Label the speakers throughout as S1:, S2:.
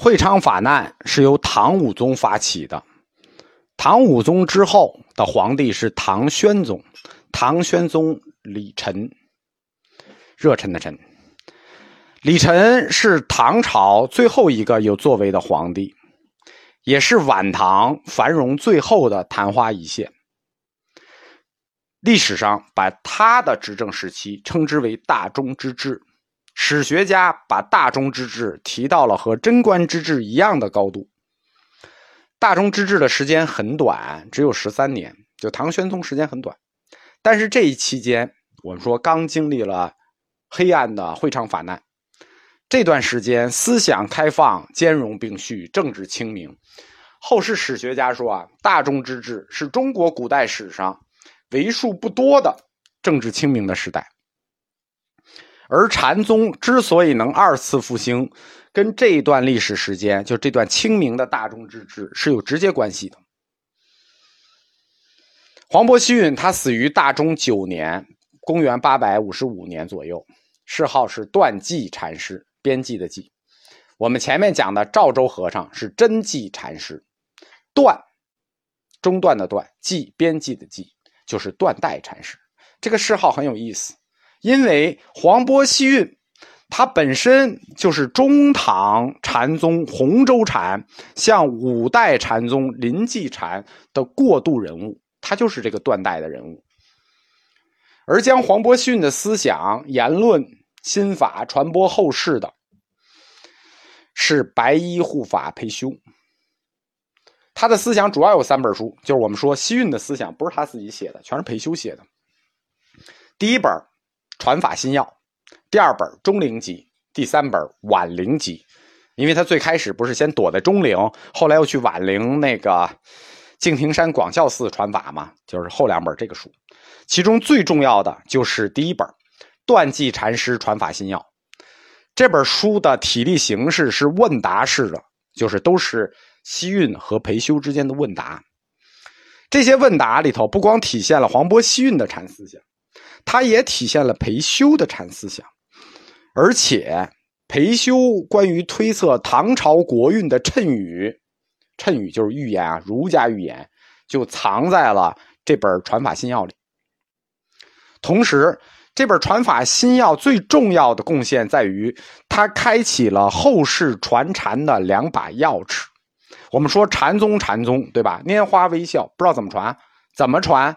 S1: 会昌法难是由唐武宗发起的，唐武宗之后的皇帝是唐宣宗，唐宣宗李忱，热忱的忱。李忱是唐朝最后一个有作为的皇帝，也是晚唐繁荣最后的昙花一现。历史上把他的执政时期称之为大中之治。史学家把大中之治提到了和贞观之治一样的高度。大中之治的时间很短，只有十三年，就唐玄宗时间很短。但是这一期间，我们说刚经历了黑暗的会昌法难，这段时间思想开放、兼容并蓄、政治清明。后世史学家说啊，大中之治是中国古代史上为数不多的政治清明的时代。而禅宗之所以能二次复兴，跟这一段历史时间，就这段清明的大中之治是有直接关系的。黄伯希运他死于大中九年，公元八百五十五年左右，谥号是断寂禅师，边际的寂。我们前面讲的赵州和尚是真寂禅师，断中断的断，寂边际的寂，就是断代禅师。这个谥号很有意思。因为黄波西运，他本身就是中唐禅宗洪州禅向五代禅宗临济禅的过渡人物，他就是这个断代的人物。而将黄伯逊的思想、言论、心法传播后世的，是白衣护法裴修。他的思想主要有三本书，就是我们说西运的思想不是他自己写的，全是裴修写的。第一本。传法新要，第二本中陵集，第三本晚陵集，因为他最开始不是先躲在中陵，后来又去晚陵那个敬亭山广孝寺传法嘛，就是后两本这个书，其中最重要的就是第一本断际禅师传法新要，这本书的体力形式是问答式的，就是都是西运和裴修之间的问答，这些问答里头不光体现了黄渤西运的禅思想。它也体现了裴修的禅思想，而且裴修关于推测唐朝国运的谶语，谶语就是预言啊，儒家预言就藏在了这本《传法新要》里。同时，这本《传法新要》最重要的贡献在于，它开启了后世传禅的两把钥匙。我们说禅宗，禅宗对吧？拈花微笑，不知道怎么传，怎么传？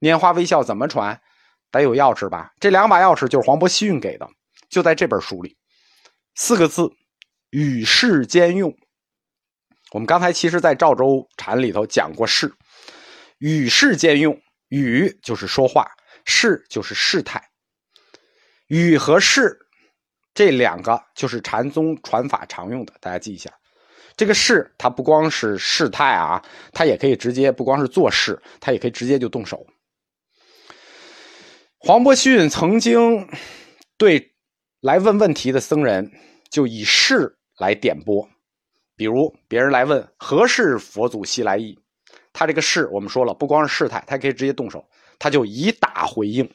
S1: 拈花微笑怎么传？得有钥匙吧？这两把钥匙就是黄渤西运给的，就在这本书里，四个字：与世兼用。我们刚才其实，在赵州禅里头讲过事，与世兼用。与就是说话，事就是事态。与和事这两个就是禅宗传法常用的，大家记一下。这个事，它不光是事态啊，它也可以直接不光是做事，它也可以直接就动手。黄伯逊曾经对来问问题的僧人就以事来点拨，比如别人来问何事佛祖西来意，他这个事我们说了，不光是事态，他可以直接动手，他就以打回应。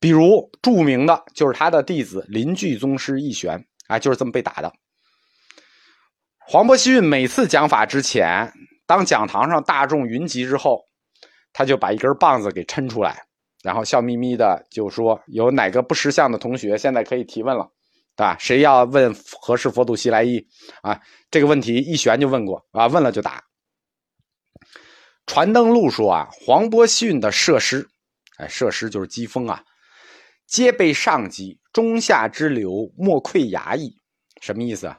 S1: 比如著名的就是他的弟子临巨宗师义玄啊，就是这么被打的。黄伯逊每次讲法之前，当讲堂上大众云集之后，他就把一根棒子给抻出来。然后笑眯眯的就说：“有哪个不识相的同学现在可以提问了，对吧？谁要问何事佛祖西来意啊？这个问题一玄就问过啊，问了就答。”传灯录说啊，黄伯逊的设施，哎，设施就是机锋啊，皆被上级中下之流莫窥衙役，什么意思啊？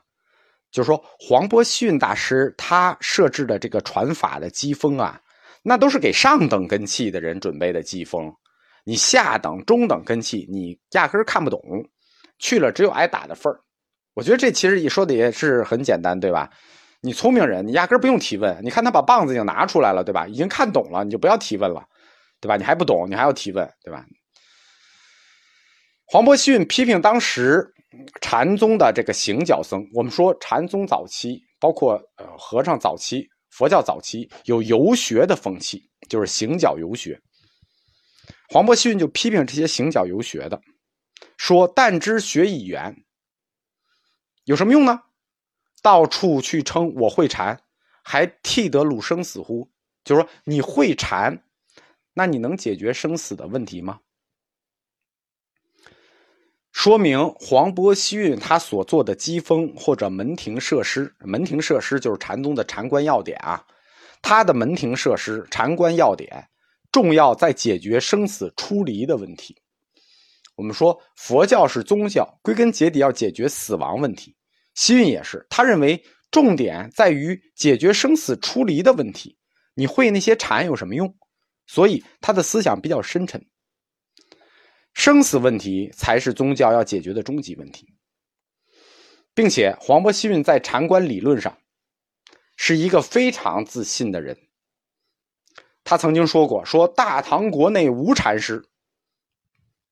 S1: 就是说黄伯逊大师他设置的这个传法的机锋啊，那都是给上等根器的人准备的机锋。你下等、中等根器，你压根看不懂，去了只有挨打的份儿。我觉得这其实一说的也是很简单，对吧？你聪明人，你压根儿不用提问。你看他把棒子已经拿出来了，对吧？已经看懂了，你就不要提问了，对吧？你还不懂，你还要提问，对吧？黄伯逊批评当时禅宗的这个行脚僧。我们说禅宗早期，包括呃和尚早期、佛教早期有游学的风气，就是行脚游学。黄伯逊就批评这些行脚游学的，说：“但知学以圆，有什么用呢？到处去称我会禅，还替得鲁生死乎？就是说你会禅，那你能解决生死的问题吗？说明黄渤西运他所做的机锋或者门庭设施，门庭设施就是禅宗的禅观要点啊。他的门庭设施、禅观要点，重要在解决生死出离的问题。我们说佛教是宗教，归根结底要解决死亡问题。西运也是，他认为重点在于解决生死出离的问题。你会那些禅有什么用？所以他的思想比较深沉。生死问题才是宗教要解决的终极问题，并且黄渤西运在禅观理论上是一个非常自信的人。他曾经说过：“说大唐国内无禅师，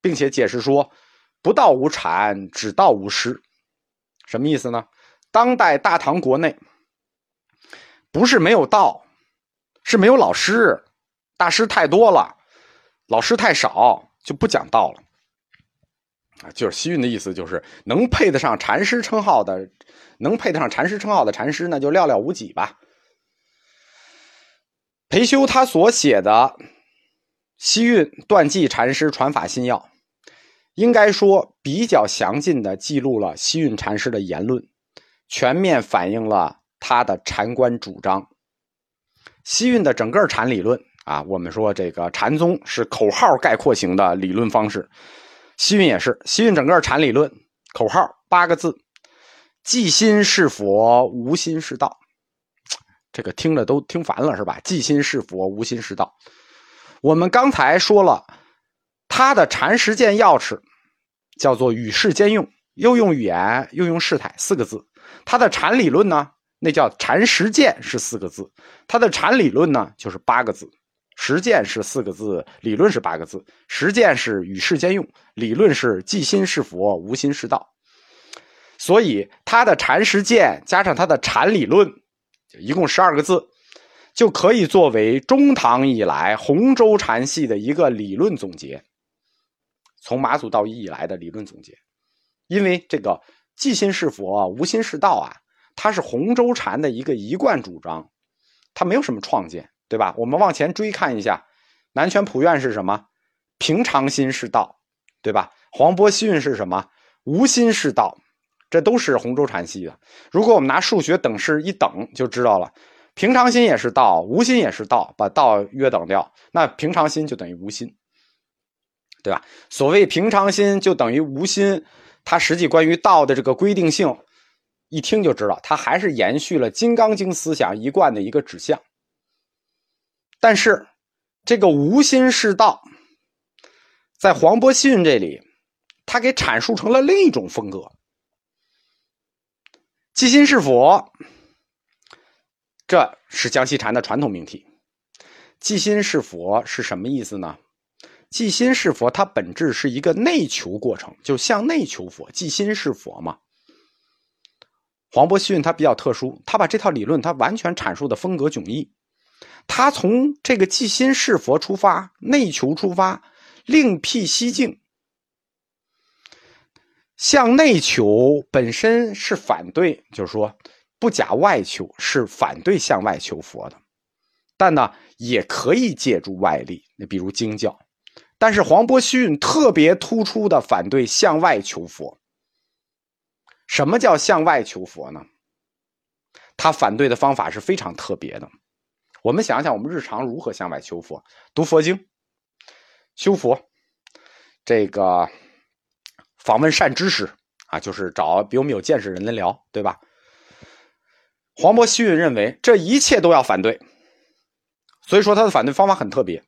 S1: 并且解释说，不到无禅，只到无师。什么意思呢？当代大唐国内不是没有道，是没有老师，大师太多了，老师太少。”就不讲道了，啊，就是西运的意思，就是能配得上禅师称号的，能配得上禅师称号的禅师，那就寥寥无几吧。裴修他所写的《西运断际禅师传法新要》，应该说比较详尽的记录了西运禅师的言论，全面反映了他的禅观主张。西运的整个禅理论。啊，我们说这个禅宗是口号概括型的理论方式，西运也是。西运整个禅理论口号八个字：即心是佛，无心是道。这个听着都听烦了，是吧？即心是佛，无心是道。我们刚才说了，他的禅实践钥匙叫做与世兼用，又用语言又用事态四个字。他的禅理论呢，那叫禅实践是四个字。他的禅理论呢，就是八个字。实践是四个字，理论是八个字。实践是与世兼用，理论是即心是佛，无心是道。所以他的禅实践加上他的禅理论，一共十二个字，就可以作为中唐以来洪州禅系的一个理论总结。从马祖道一以来的理论总结，因为这个即心是佛，无心是道啊，它是洪州禅的一个一贯主张，它没有什么创建。对吧？我们往前追看一下，南拳普愿是什么？平常心是道，对吧？黄渤西运是什么？无心是道，这都是洪州禅系的。如果我们拿数学等式一等，就知道了，平常心也是道，无心也是道，把道约等掉，那平常心就等于无心，对吧？所谓平常心就等于无心，它实际关于道的这个规定性，一听就知道，它还是延续了《金刚经》思想一贯的一个指向。但是，这个无心是道，在黄伯信这里，他给阐述成了另一种风格。即心是佛，这是江西禅的传统命题。即心是佛是什么意思呢？即心是佛，它本质是一个内求过程，就向内求佛。即心是佛嘛。黄伯逊他比较特殊，他把这套理论他完全阐述的风格迥异。他从这个即心是佛出发，内求出发，另辟蹊径。向内求本身是反对，就是说不假外求，是反对向外求佛的。但呢，也可以借助外力，那比如经教。但是黄渤西运特别突出的反对向外求佛。什么叫向外求佛呢？他反对的方法是非常特别的。我们想想，我们日常如何向外求佛？读佛经、修佛，这个访问善知识啊，就是找比我们有见识人来聊，对吧？黄渤西运认为这一切都要反对，所以说他的反对方法很特别。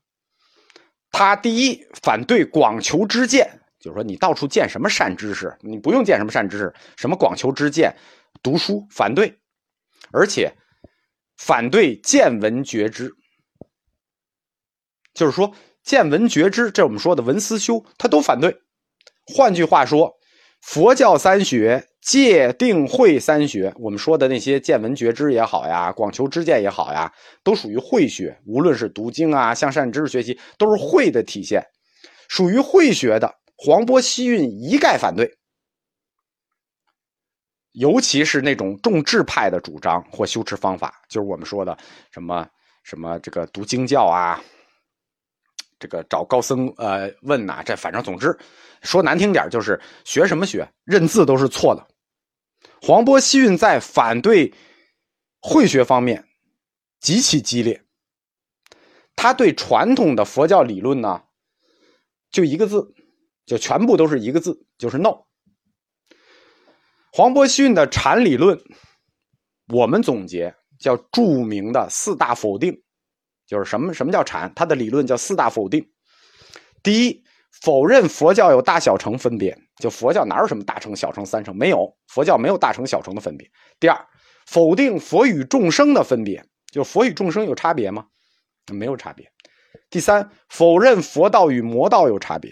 S1: 他第一反对广求知见，就是说你到处见什么善知识，你不用见什么善知识，什么广求知见、读书，反对，而且。反对见闻觉知，就是说见闻觉知，这我们说的闻思修，他都反对。换句话说，佛教三学、戒定慧三学，我们说的那些见闻觉知也好呀，广求知见也好呀，都属于慧学。无论是读经啊，向善知识学习，都是慧的体现。属于慧学的，黄波西运一概反对。尤其是那种重智派的主张或修持方法，就是我们说的什么什么这个读经教啊，这个找高僧呃问呐，这反正总之说难听点就是学什么学，认字都是错的。黄波西运在反对慧学方面极其激烈，他对传统的佛教理论呢，就一个字，就全部都是一个字，就是 no。黄伯西运的禅理论，我们总结叫著名的四大否定，就是什么什么叫禅？他的理论叫四大否定。第一，否认佛教有大小乘分别，就佛教哪有什么大乘、小乘、三乘？没有，佛教没有大乘、小乘的分别。第二，否定佛与众生的分别，就佛与众生有差别吗？没有差别。第三，否认佛道与魔道有差别。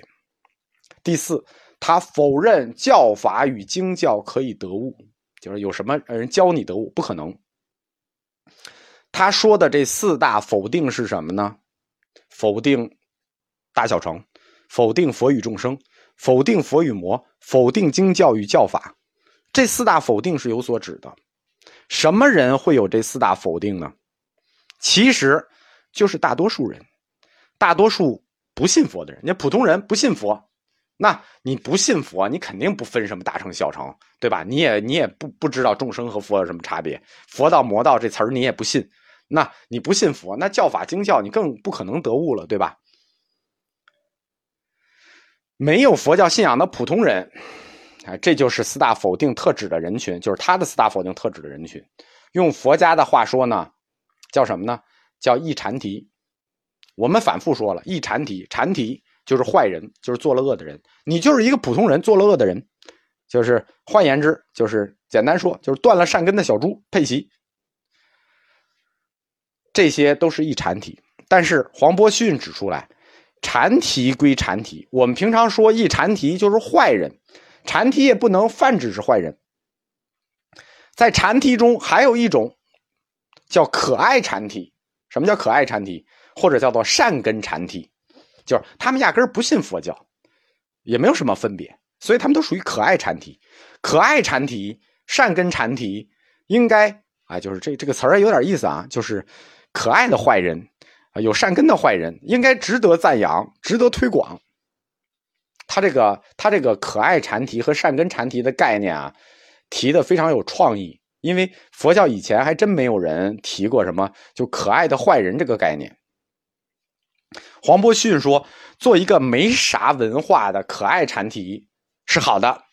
S1: 第四。他否认教法与经教可以得悟，就是有什么人教你得悟，不可能。他说的这四大否定是什么呢？否定大小乘，否定佛与众生，否定佛与魔，否定经教与教法。这四大否定是有所指的。什么人会有这四大否定呢？其实就是大多数人，大多数不信佛的人，你普通人不信佛。那你不信佛，你肯定不分什么大乘小乘，对吧？你也你也不不知道众生和佛有什么差别，佛道魔道这词儿你也不信，那你不信佛，那教法经教你更不可能得悟了，对吧？没有佛教信仰的普通人，啊，这就是四大否定特指的人群，就是他的四大否定特指的人群。用佛家的话说呢，叫什么呢？叫一禅提。我们反复说了，一禅提，禅提。就是坏人，就是做了恶的人。你就是一个普通人，做了恶的人，就是换言之，就是简单说，就是断了善根的小猪佩奇。这些都是一禅体，但是黄伯逊指出来，禅体归禅体，我们平常说一禅体就是坏人，禅体也不能泛指是坏人。在禅体中还有一种叫可爱禅体，什么叫可爱禅体？或者叫做善根禅体。就是他们压根儿不信佛教，也没有什么分别，所以他们都属于可爱禅体。可爱禅体、善根禅体，应该啊，就是这这个词儿有点意思啊，就是可爱的坏人啊，有善根的坏人，应该值得赞扬，值得推广。他这个他这个可爱禅题和善根禅题的概念啊，提的非常有创意，因为佛教以前还真没有人提过什么就可爱的坏人这个概念。黄伯逊说：“做一个没啥文化的可爱禅题是好的，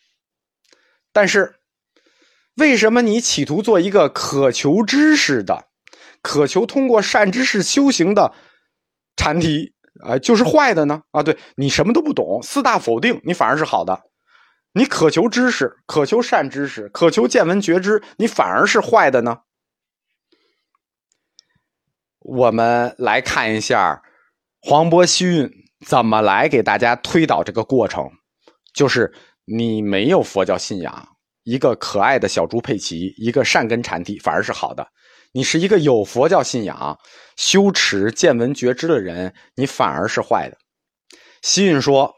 S1: 但是为什么你企图做一个渴求知识的、渴求通过善知识修行的禅体啊，就是坏的呢？啊，对你什么都不懂，四大否定，你反而是好的。你渴求知识、渴求善知识、渴求见闻觉知，你反而是坏的呢？我们来看一下。”黄渤西运怎么来给大家推导这个过程？就是你没有佛教信仰，一个可爱的小猪佩奇，一个善根禅体反而是好的；你是一个有佛教信仰、修持见闻觉知的人，你反而是坏的。西运说：“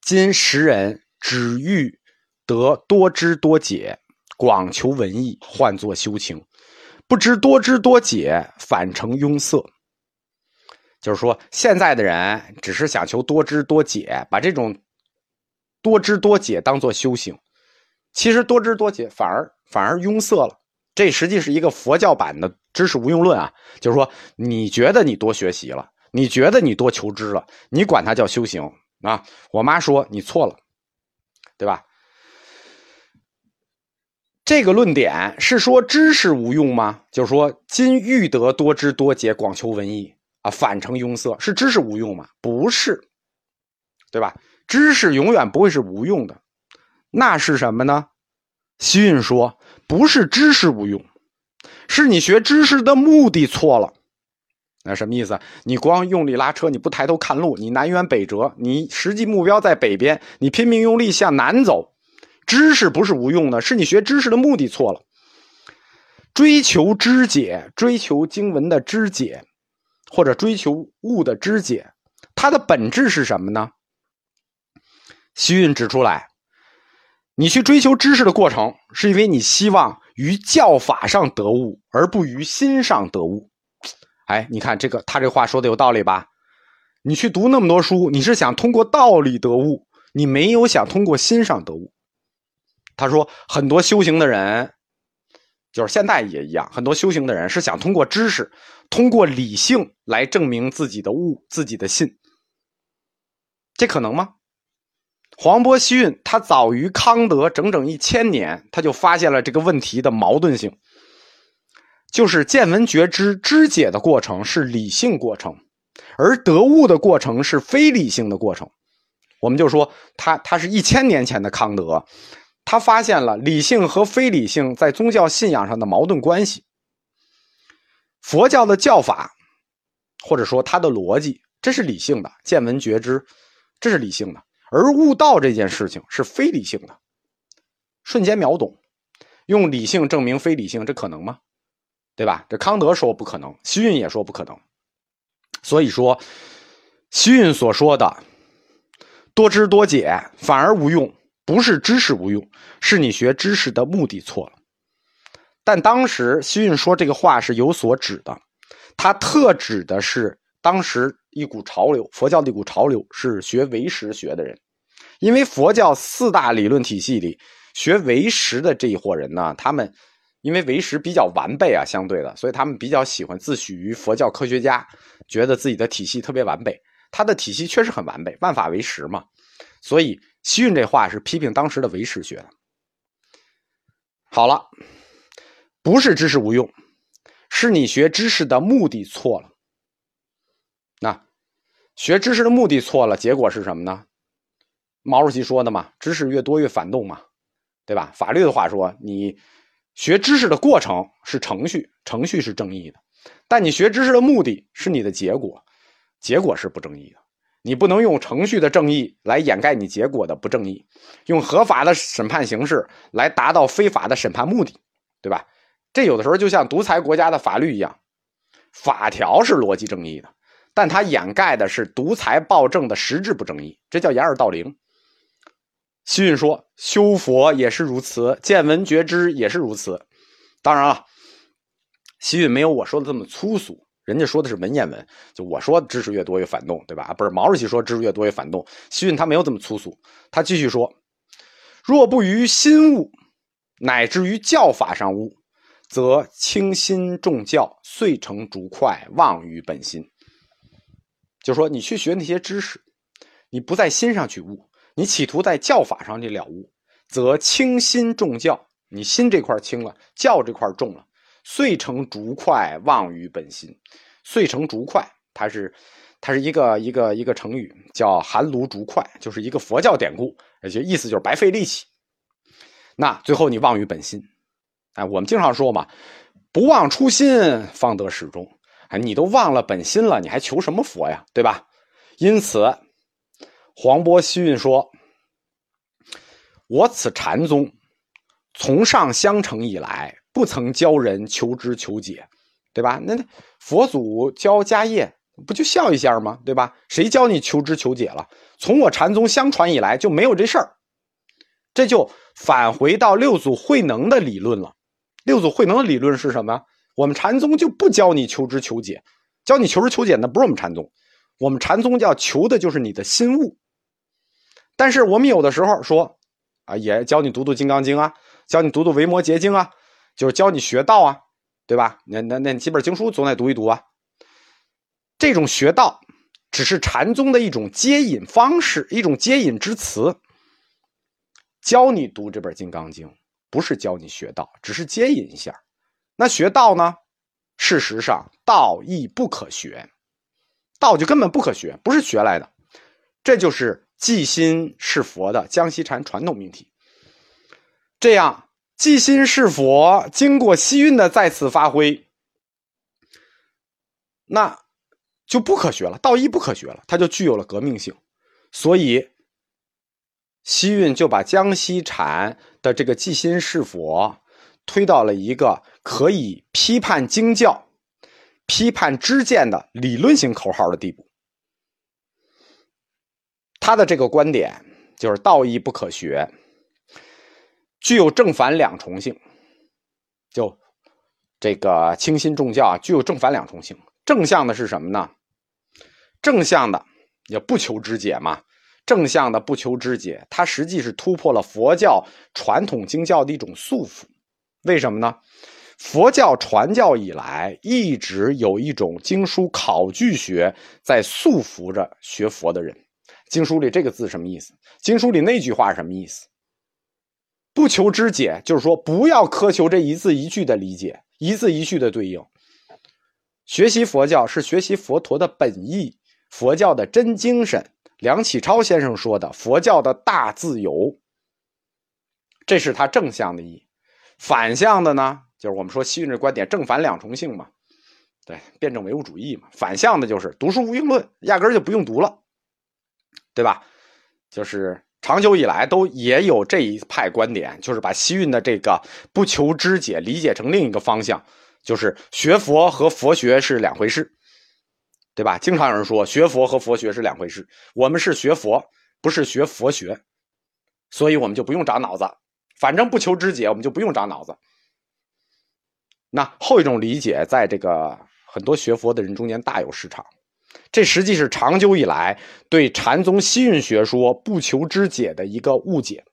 S1: 今时人只欲得多知多解，广求文艺，换作修情，不知多知多解，反成庸塞。”就是说，现在的人只是想求多知多解，把这种多知多解当做修行，其实多知多解反而反而庸塞了。这实际是一个佛教版的知识无用论啊！就是说，你觉得你多学习了，你觉得你多求知了，你管它叫修行啊？我妈说你错了，对吧？这个论点是说知识无用吗？就是说，今欲得多知多解，广求文艺。啊，反成庸塞是知识无用吗？不是，对吧？知识永远不会是无用的，那是什么呢？西运说，不是知识无用，是你学知识的目的错了。那什么意思？你光用力拉车，你不抬头看路，你南辕北辙，你实际目标在北边，你拼命用力向南走，知识不是无用的，是你学知识的目的错了。追求知解，追求经文的知解。或者追求物的知解，它的本质是什么呢？西运指出来，你去追求知识的过程，是因为你希望于教法上得悟，而不于心上得悟。哎，你看这个，他这话说的有道理吧？你去读那么多书，你是想通过道理得悟，你没有想通过心上得悟。他说，很多修行的人，就是现在也一样，很多修行的人是想通过知识，通过理性来证明自己的悟、自己的信。这可能吗？黄渤西运他早于康德整整一千年，他就发现了这个问题的矛盾性，就是见闻觉知知解的过程是理性过程。而得悟的过程是非理性的过程，我们就说他他是一千年前的康德，他发现了理性和非理性在宗教信仰上的矛盾关系。佛教的教法，或者说它的逻辑，这是理性的，见闻觉知，这是理性的；而悟道这件事情是非理性的，瞬间秒懂，用理性证明非理性，这可能吗？对吧？这康德说不可能，西运也说不可能。所以说，西运所说的“多知多解”反而无用，不是知识无用，是你学知识的目的错了。但当时西运说这个话是有所指的，他特指的是当时一股潮流，佛教的一股潮流是学唯识学的人，因为佛教四大理论体系里学唯识的这一伙人呢，他们。因为唯识比较完备啊，相对的，所以他们比较喜欢自诩于佛教科学家，觉得自己的体系特别完备。他的体系确实很完备，万法唯识嘛。所以西运这话是批评当时的唯识学的。好了，不是知识无用，是你学知识的目的错了。学知识的目的错了，结果是什么呢？毛主席说的嘛，知识越多越反动嘛，对吧？法律的话说你。学知识的过程是程序，程序是正义的，但你学知识的目的是你的结果，结果是不正义的。你不能用程序的正义来掩盖你结果的不正义，用合法的审判形式来达到非法的审判目的，对吧？这有的时候就像独裁国家的法律一样，法条是逻辑正义的，但它掩盖的是独裁暴政的实质不正义，这叫掩耳盗铃。西运说：“修佛也是如此，见闻觉知也是如此。当然了，西运没有我说的这么粗俗，人家说的是文言文。就我说，知识越多越反动，对吧？不是毛主席说，知识越多越反动。西运他没有这么粗俗，他继续说：若不于心悟，乃至于教法上悟，则轻心重教，遂成竹块，忘于本心。就说你去学那些知识，你不在心上去悟。”你企图在教法上去了悟，则轻心重教。你心这块轻了，教这块重了，遂成竹块，忘于本心。遂成竹块，它是它是一个一个一个成语，叫寒炉竹块，就是一个佛教典故，也就意思就是白费力气。那最后你忘于本心，哎，我们经常说嘛，不忘初心，方得始终。你都忘了本心了，你还求什么佛呀？对吧？因此。黄渤西运说：“我此禅宗从上相承以来，不曾教人求知求解，对吧？那佛祖教家业，不就笑一下吗？对吧？谁教你求知求解了？从我禅宗相传以来就没有这事儿，这就返回到六祖慧能的理论了。六祖慧能的理论是什么？我们禅宗就不教你求知求解，教你求知求解那不是我们禅宗，我们禅宗要求的就是你的心悟。”但是我们有的时候说，啊，也教你读读《金刚经》啊，教你读读《维摩诘经》啊，就是教你学道啊，对吧？那那那几本经书总得读一读啊。这种学道只是禅宗的一种接引方式，一种接引之词。教你读这本《金刚经》，不是教你学道，只是接引一下。那学道呢？事实上，道亦不可学，道就根本不可学，不是学来的。这就是。即心是佛的江西禅传统命题，这样即心是佛，经过西运的再次发挥，那就不可学了，道义不可学了，它就具有了革命性。所以西运就把江西禅的这个即心是佛推到了一个可以批判经教、批判知见的理论性口号的地步。他的这个观点就是道义不可学，具有正反两重性。就这个清新重教啊，具有正反两重性。正向的是什么呢？正向的也不求知解嘛。正向的不求知解，它实际是突破了佛教传统经教的一种束缚。为什么呢？佛教传教以来，一直有一种经书考据学在束缚着学佛的人。经书里这个字什么意思？经书里那句话什么意思？不求知解，就是说不要苛求这一字一句的理解，一字一句的对应。学习佛教是学习佛陀的本意，佛教的真精神。梁启超先生说的佛教的大自由，这是他正向的意义。反向的呢，就是我们说西运的观点，正反两重性嘛，对，辩证唯物主义嘛。反向的就是读书无用论，压根就不用读了，对吧？就是长久以来都也有这一派观点，就是把西运的这个不求知解理解成另一个方向，就是学佛和佛学是两回事。对吧？经常有人说学佛和佛学是两回事。我们是学佛，不是学佛学，所以我们就不用长脑子。反正不求知解，我们就不用长脑子。那后一种理解，在这个很多学佛的人中间大有市场。这实际是长久以来对禅宗西运学说不求知解的一个误解。